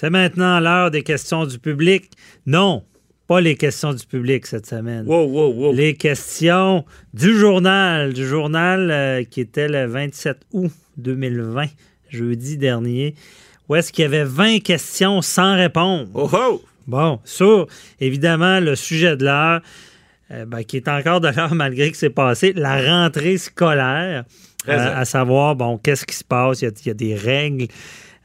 C'est maintenant l'heure des questions du public. Non, pas les questions du public cette semaine. Wow, wow, wow. Les questions du journal, du journal euh, qui était le 27 août 2020, jeudi dernier, où est-ce qu'il y avait 20 questions sans répondre. Oh, oh. Bon, sur, évidemment, le sujet de l'heure, euh, ben, qui est encore de l'heure malgré que c'est passé, la rentrée scolaire, euh, à savoir, bon, qu'est-ce qui se passe, il y a, il y a des règles.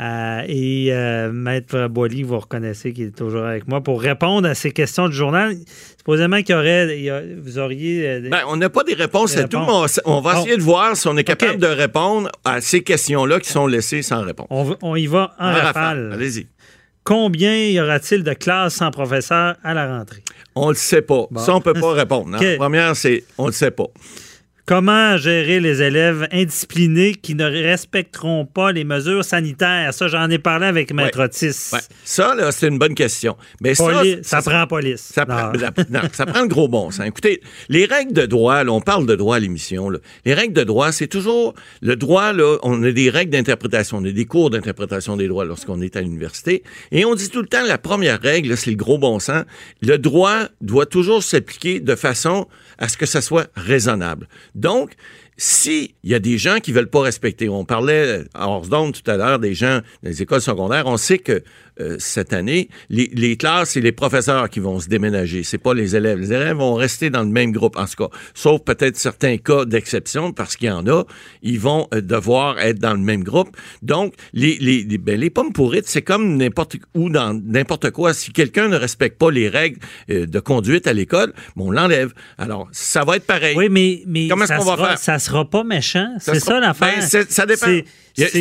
Euh, et euh, Maître Boily, vous reconnaissez qu'il est toujours avec moi pour répondre à ces questions du journal. Supposément qu'il y aurait, il y a- vous auriez. euh, Ben, on n'a pas des réponses Des à tout, mais on, on va Bon. essayer de voir si on est capable de répondre à ces questions-là qui sont laissées sans réponse. on, y va en En rafale. Allez-y. Combien y aura-t-il de classes sans professeur à la rentrée? On le sait pas. Bon. Ça, on peut pas répondre. hein. La première, c'est on le sait pas. Comment gérer les élèves indisciplinés qui ne respecteront pas les mesures sanitaires? Ça, j'en ai parlé avec Maître Otis. Ouais. Ça, là, c'est une bonne question. Mais ça, Poli- ça, ça- prend police. Ça Non. prend, la- non, ça prend le gros bon sens. Écoutez, les règles de droit, là, on parle de droit à l'émission. Les règles de droit, c'est toujours le droit. Là, on a des règles d'interprétation, on a des cours d'interprétation des droits lorsqu'on est à l'université, et on dit tout le temps la première règle, là, c'est le gros bon sens. Le droit doit toujours s'appliquer de façon à ce que ça soit raisonnable. Donc si il y a des gens qui veulent pas respecter, on parlait à Orsdon tout à l'heure des gens des écoles secondaires, on sait que euh, cette année, les, les classes, c'est les professeurs qui vont se déménager, c'est pas les élèves. Les élèves vont rester dans le même groupe, en tout cas, sauf peut-être certains cas d'exception, parce qu'il y en a, ils vont euh, devoir être dans le même groupe. Donc, les, les, les, ben, les pommes pourrites, c'est comme n'importe où, dans n'importe quoi. Si quelqu'un ne respecte pas les règles euh, de conduite à l'école, bon, on l'enlève. Alors, ça va être pareil. Oui, mais, mais Comment est-ce ça, qu'on va sera, faire? ça sera pas méchant. Ça C'est ça l'affaire. Ben, ça dépend. C'est-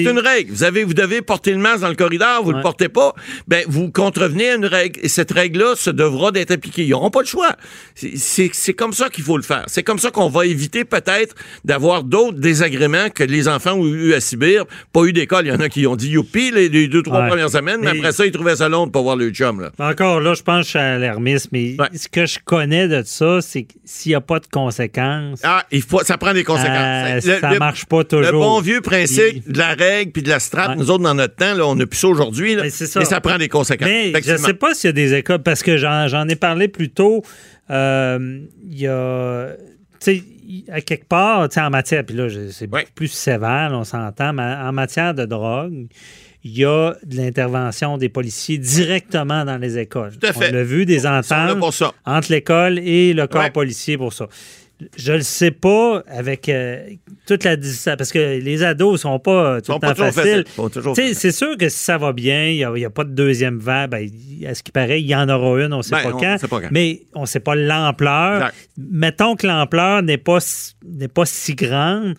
une règle. Vous, avez, vous devez porter le masque dans le corridor, vous ne Ouais. le portez pas, ben, vous contrevenez à une règle. Et cette règle-là se devra d'être appliquée. Ils n'auront pas le choix. C'est- comme ça qu'il faut le faire. C'est comme ça qu'on va éviter peut-être d'avoir d'autres désagréments que les enfants ont eu à subir. Pas eu d'école. Il y en a qui ont dit youpi les, les deux, trois Ouais. premières semaines, mais, Mais- après ça, ils trouvaient ça long de pas voir le chum. Là. Encore là, je pense que je suis alarmiste, mais Ouais. ce que je connais de ça, c'est que s'il n'y a pas de conséquences, Ah, il faut, ça prend des conséquences. Euh, Le- ça marche pas toujours. Le bon vieux principe de la règle puis de la strate, Ouais. nous autres, dans notre temps, là, on n'a plus ça aujourd'hui, Mais ça. mais ça prend des conséquences. Mais je ne sais pas s'il y a des écoles, parce que j'en ai parlé plus tôt. euh, Il y a. Tu sais, à quelque part, tu sais, en matière, puis là, c'est beaucoup Ouais. plus sévère, là, on s'entend, mais en matière de drogue, il y a de l'intervention des policiers directement dans les écoles. Tout à fait. On l'a vu, des ententes entre l'école et le corps Ouais. policier pour ça. Je le sais pas avec euh, toute la distance, parce que les ados sont pas euh, tout sont le temps faciles. faciles. C'est sûr que si ça va bien, il n'y a, pas de deuxième vague, ben, à ce qui paraît, il y en aura une, on ne sait, Ben, pas on quand, sait pas quand. mais on ne sait pas l'ampleur. Mettons que l'ampleur n'est pas, pas si grande,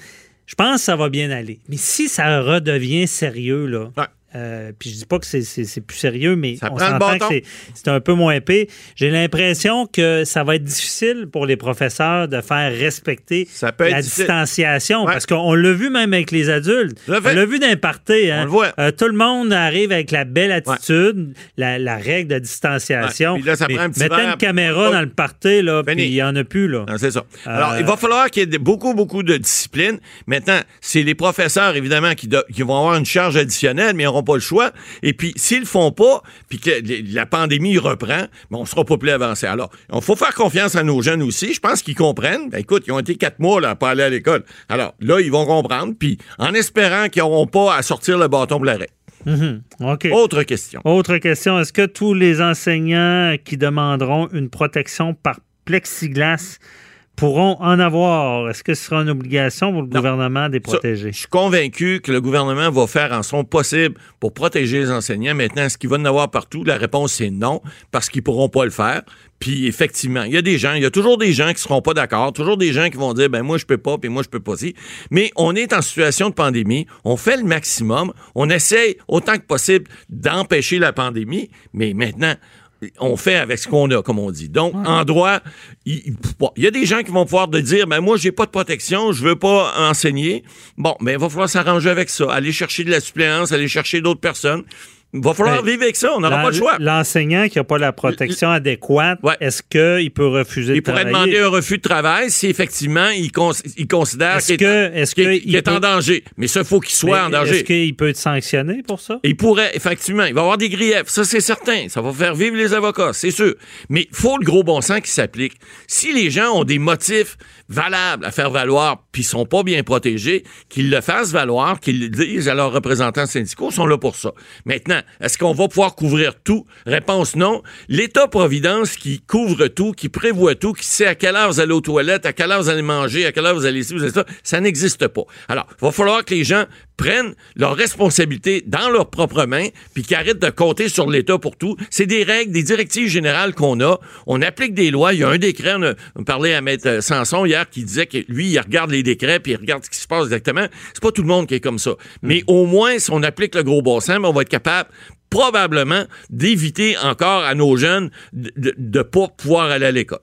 je pense que ça va bien aller. Mais si ça redevient sérieux, là, Ouais. Euh, puis je dis pas que c'est, plus sérieux, mais Ça on s'entend que c'est, un peu moins épais. J'ai l'impression que ça va être difficile pour les professeurs de faire respecter Ça peut être la distanciation, Ouais. parce qu'on l'a vu même avec les adultes. On l'a vu parties, hein. On le voit. Euh, tout le monde arrive avec la belle attitude, la, la règle de distanciation. Ouais. Puis là, ça Mais prend un petit mettez verre. une caméra dans le party, là, Fini. puis il n'y en a plus, là. C'est ça. Euh, Alors, il va falloir qu'il y ait beaucoup, beaucoup de discipline. Maintenant, c'est les professeurs, évidemment, qui, qui vont avoir une charge additionnelle, mais ils n'auront pas le choix. Et puis, s'ils le font pas, puis que la pandémie reprend, ben, on sera pas plus avancé. Alors, il faut faire confiance à nos jeunes aussi. Je pense qu'ils comprennent. Ben, écoute, ils ont été quatre mois là, à pas aller à l'école. Alors, là, ils vont comprendre, puis en espérant qu'ils n'auront pas à sortir le bâton pour l'arrêt. Mhm. OK. Autre question. Autre question, est-ce que tous les enseignants qui demanderont une protection par plexiglas pourront en avoir. Est-ce que ce sera une obligation pour le Non. gouvernement de les Ça, protéger? je suis convaincu que le gouvernement va faire en son possible pour protéger les enseignants. Maintenant, est-ce qu'il va en avoir partout? La réponse, c'est non, parce qu'ils pourront pas le faire. Puis, effectivement, il y a des gens, il y a toujours des gens qui seront pas d'accord, toujours des gens qui vont dire, ben moi, je peux pas, puis moi, je peux pas aussi. Mais on est en situation de pandémie, on fait le maximum, on essaye autant que possible d'empêcher la pandémie, mais maintenant, on fait avec ce qu'on a, comme on dit. Donc, en droit, il, il- bon, il y a des gens qui vont pouvoir te dire, ben moi, j'ai pas de protection, je veux pas enseigner. Bon, mais il va falloir s'arranger avec ça, aller chercher de la suppléance, aller chercher d'autres personnes. Il va falloir Ben, vivre avec ça, on n'aura pas le choix. L'enseignant qui n'a pas la protection adéquate, Ouais. est-ce qu'il peut refuser Il de pourrait travailler? demander un refus de travail si effectivement il, cons- il considère qu'il est, que- est- il est en danger. Mais ça, il faut qu'il soit en danger. Est-ce qu'il peut être sanctionné pour ça? Il pourrait, effectivement, il va y avoir des griefs, ça c'est certain. Ça va faire vivre les avocats, c'est sûr. Mais il faut le gros bon sens qui s'applique. Si les gens ont des motifs valables à faire valoir, puis sont pas bien protégés, qu'ils le fassent valoir, qu'ils le disent à leurs représentants syndicaux, ils sont là pour ça. Maintenant, est-ce qu'on va pouvoir couvrir tout? Réponse non. L'État-providence qui couvre tout, qui prévoit tout, qui sait à quelle heure vous allez aux toilettes, à quelle heure vous allez manger, à quelle heure vous allez ici, vous allez ça, ça n'existe pas. Alors, il va falloir que les gens prennent leurs responsabilités dans leurs propres mains, puis qu'ils arrêtent de compter sur l'État pour tout. C'est des règles, des directives générales qu'on a. On applique des lois. Il y a un décret, on, a, on parlait à Maître Sanson hier, qui disait que lui, il regarde les décrets, puis il regarde ce qui se passe exactement. C'est pas tout le monde qui est comme ça. Mais au moins, si on applique le gros bon sens, on va être capable probablement d'éviter encore à nos jeunes de ne pas pouvoir aller à l'école.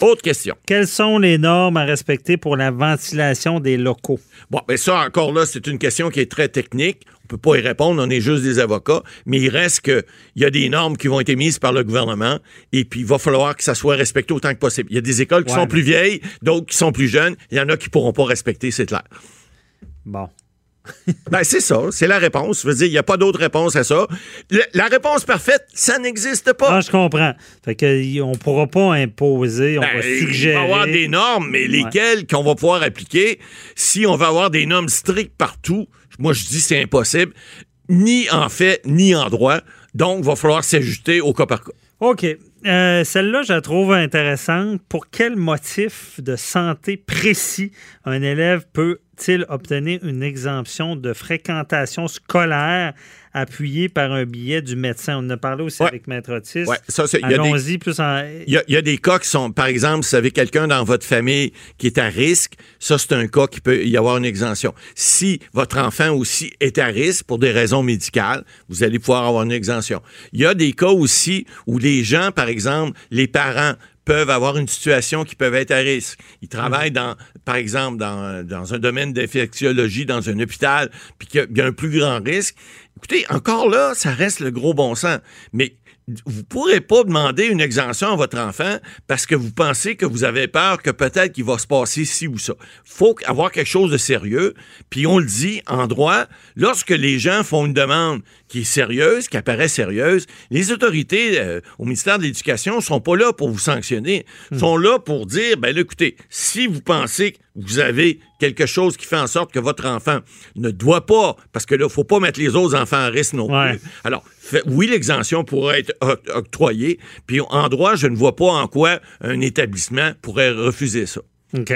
Autre question. Quelles sont les normes à respecter pour la ventilation des locaux? Bon, mais ça, encore là, c'est une question qui est très technique. On peut pas y répondre, on est juste des avocats, mais il reste que il y a des normes qui vont être émises par le gouvernement et puis il va falloir que ça soit respecté autant que possible. Il y a des écoles qui Ouais, sont mais- plus vieilles, d'autres qui sont plus jeunes. Il y en a qui pourront pas respecter, c'est clair. Bon. Ben, c'est ça, c'est la réponse. Je veux dire, il n'y a pas d'autre réponse à ça. Le- la réponse parfaite, ça n'existe pas. Ah, je comprends. Fait que on pourra pas imposer, on Ben, va suggérer. va y avoir des normes, mais lesquelles qu'on va pouvoir appliquer si on va avoir des normes strictes partout? Moi, je dis c'est impossible, ni en fait, ni en droit. Donc, il va falloir s'ajuster au cas par cas. OK. Euh, Celle-là, je la trouve intéressante. Pour quel motif de santé précis un élève obtenir une exemption de fréquentation scolaire appuyée par un billet du médecin? On en a parlé aussi Ouais. avec Maître Otis. Ouais, ça, c'est- il y a des- Allons-y plus en... Il y, a, il y a des cas qui sont, par exemple, si vous avez quelqu'un dans votre famille qui est à risque, ça, c'est un cas qui peut y avoir une exemption. Si votre enfant aussi est à risque pour des raisons médicales, vous allez pouvoir avoir une exemption. Il y a des cas aussi où les gens, par exemple, les parents, peuvent avoir une situation qui peut être à risque. Ils travaillent dans, par exemple, dans, dans un domaine d'infectiologie, dans un hôpital, puis qu'il y a un plus grand risque. Écoutez, encore là, ça reste le gros bon sens. Mais vous pourrez pas demander une exemption à votre enfant parce que vous pensez que vous avez peur que peut-être qu'il va se passer ci ou ça. faut avoir quelque chose de sérieux. Puis on le dit en droit, lorsque les gens font une demande qui est sérieuse, qui apparaît sérieuse, les autorités euh, au ministère de l'Éducation sont pas là pour vous sanctionner. sont là pour dire, ben là, écoutez, si vous pensez que vous avez quelque chose qui fait en sorte que votre enfant ne doit pas, parce que là, faut pas mettre les autres enfants à risque non Ouais. plus. Alors, oui, l'exemption pourrait être oc- octroyée. Puis en droit, je ne vois pas en quoi un établissement pourrait refuser ça. OK.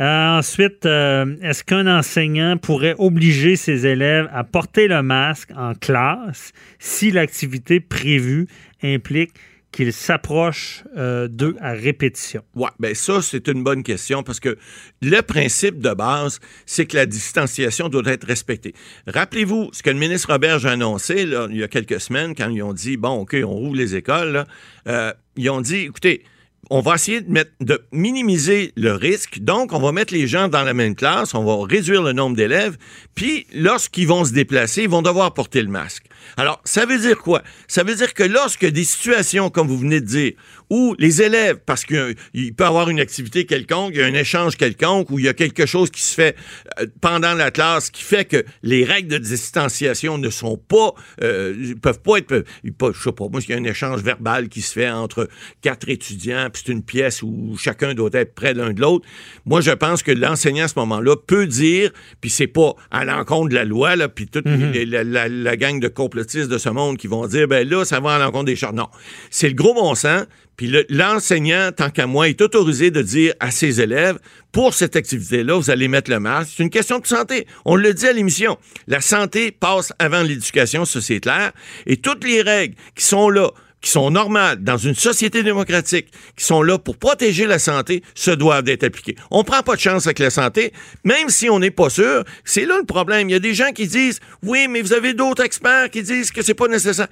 Euh, ensuite, euh, est-ce qu'un enseignant pourrait obliger ses élèves à porter le masque en classe si l'activité prévue implique qu'ils s'approchent euh, d'eux à répétition? Ouais, ben ça, c'est une bonne question parce que le principe de base, c'est que la distanciation doit être respectée. Rappelez-vous ce que le ministre Roberge a annoncé il y a quelques semaines quand ils ont dit, bon, OK, on rouvre les écoles. Euh, ils ont dit, écoutez, on va essayer de, mettre, de minimiser le risque. Donc, on va mettre les gens dans la même classe, on va réduire le nombre d'élèves, puis lorsqu'ils vont se déplacer, ils vont devoir porter le masque. Alors, ça veut dire quoi? Ça veut dire que lorsque des situations, comme vous venez de dire, où les élèves, parce qu'il peut y avoir une activité quelconque, il y a un échange quelconque, ou il y a quelque chose qui se fait euh, pendant la classe qui fait que les règles de distanciation ne sont pas, euh, peuvent pas être, je sais pas, moi, il y a un échange verbal qui se fait entre quatre étudiants, puis c'est une pièce où chacun doit être près l'un de l'autre. Moi, je pense que l'enseignant à ce moment-là peut dire, puis c'est pas à l'encontre de la loi, là, puis toute les- la, la- la gang de de ce monde qui vont dire, ben là, ça va à l'encontre des chartes. Non. C'est le gros bon sens. Puis le- l'enseignant, tant qu'à moi, est autorisé de dire à ses élèves, pour cette activité-là, vous allez mettre le masque. C'est une question de santé. On le dit à l'émission. La santé passe avant l'éducation, ça c'est clair. Et toutes les règles qui sont là, qui sont normales dans une société démocratique, qui sont là pour protéger la santé, se doivent d'être appliquées. On prend pas de chance avec la santé, même si on n'est pas sûr. C'est là le problème. Il y a des gens qui disent, oui, mais vous avez d'autres experts qui disent que c'est pas nécessaire.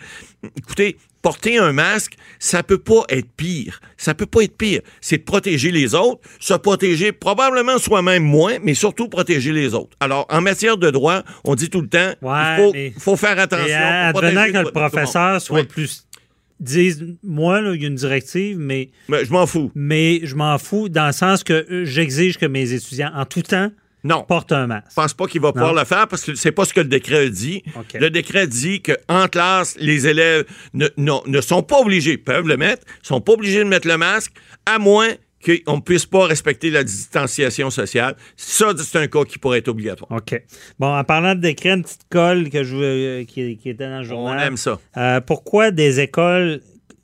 Écoutez, porter un masque, ça peut pas être pire. Ça peut pas être pire. C'est de protéger les autres, se protéger probablement soi-même moins, mais surtout protéger les autres. Alors, en matière de droit, on dit tout le temps, Ouais, il faut, mais- faut faire attention. Et euh, pour advenant protéger que monde. professeur soit Oui. plus. Dise, moi, il y a une directive, mais, Mais je m'en fous. mais je m'en fous dans le sens que euh, j'exige que mes étudiants, en tout temps, Non. portent un masque. Je pense pas qu'il va pouvoir le faire parce que c'est pas ce que le décret dit. Le décret dit qu'en classe, les élèves ne, non- ne sont pas obligés, peuvent le mettre, sont pas obligés de mettre le masque, à moins qu'on ne puisse pas respecter la distanciation sociale. Ça, c'est un cas qui pourrait être obligatoire. OK. Bon, en parlant de décret, une petite colle que je, euh, qui, qui était dans le On journal. aime ça. Euh, pourquoi des écoles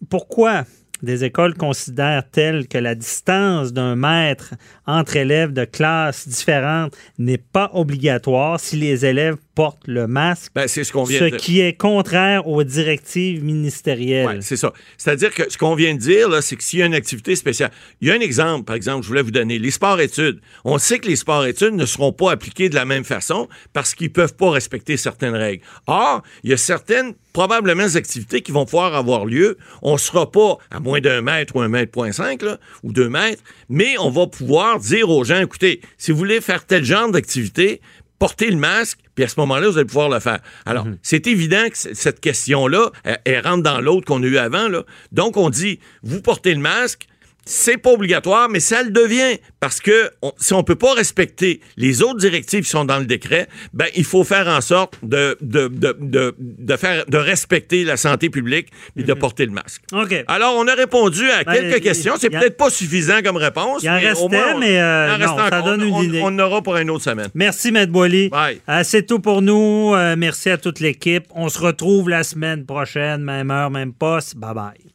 pourquoi des écoles considèrent-elles que la distance d'un mètre entre élèves de classes différentes n'est pas obligatoire si les élèves portent le masque, Ben, c'est ce qu'on vient ce de dire. qui est contraire aux directives ministérielles? Ouais, c'est ça. C'est-à-dire que ce qu'on vient de dire, là, c'est que s'il y a une activité spéciale, il y a un exemple, par exemple, je voulais vous donner, les sports-études. On sait que les sports-études ne seront pas appliqués de la même façon parce qu'ils peuvent pas respecter certaines règles. Or, il y a certaines, probablement, activités qui vont pouvoir avoir lieu. On sera pas à moins d'un mètre ou un mètre point cinq, là, ou deux mètres, mais on va pouvoir dire aux gens, écoutez, si vous voulez faire tel genre d'activité, portez le masque, puis à ce moment-là, vous allez pouvoir le faire. Alors, c'est évident que cette question-là, elle, elle rentre dans l'autre qu'on a eu avant. Là. Donc, on dit, vous portez le masque, c'est pas obligatoire, mais ça le devient parce que on- si on peut pas respecter les autres directives qui sont dans le décret, ben il faut faire en sorte de, de, de, de, de faire de respecter la santé publique et de porter le masque. OK. Alors, on a répondu à Ben, quelques questions. C'est peut-être pas suffisant comme réponse. Il en mais au restait, moins, on- mais, euh, en ça donne une on, idée. On en aura pour une autre semaine. Merci, Maître Boily. Euh, c'est tout pour nous. Euh, merci à toute l'équipe. On se retrouve la semaine prochaine, même heure, même poste. Bye bye.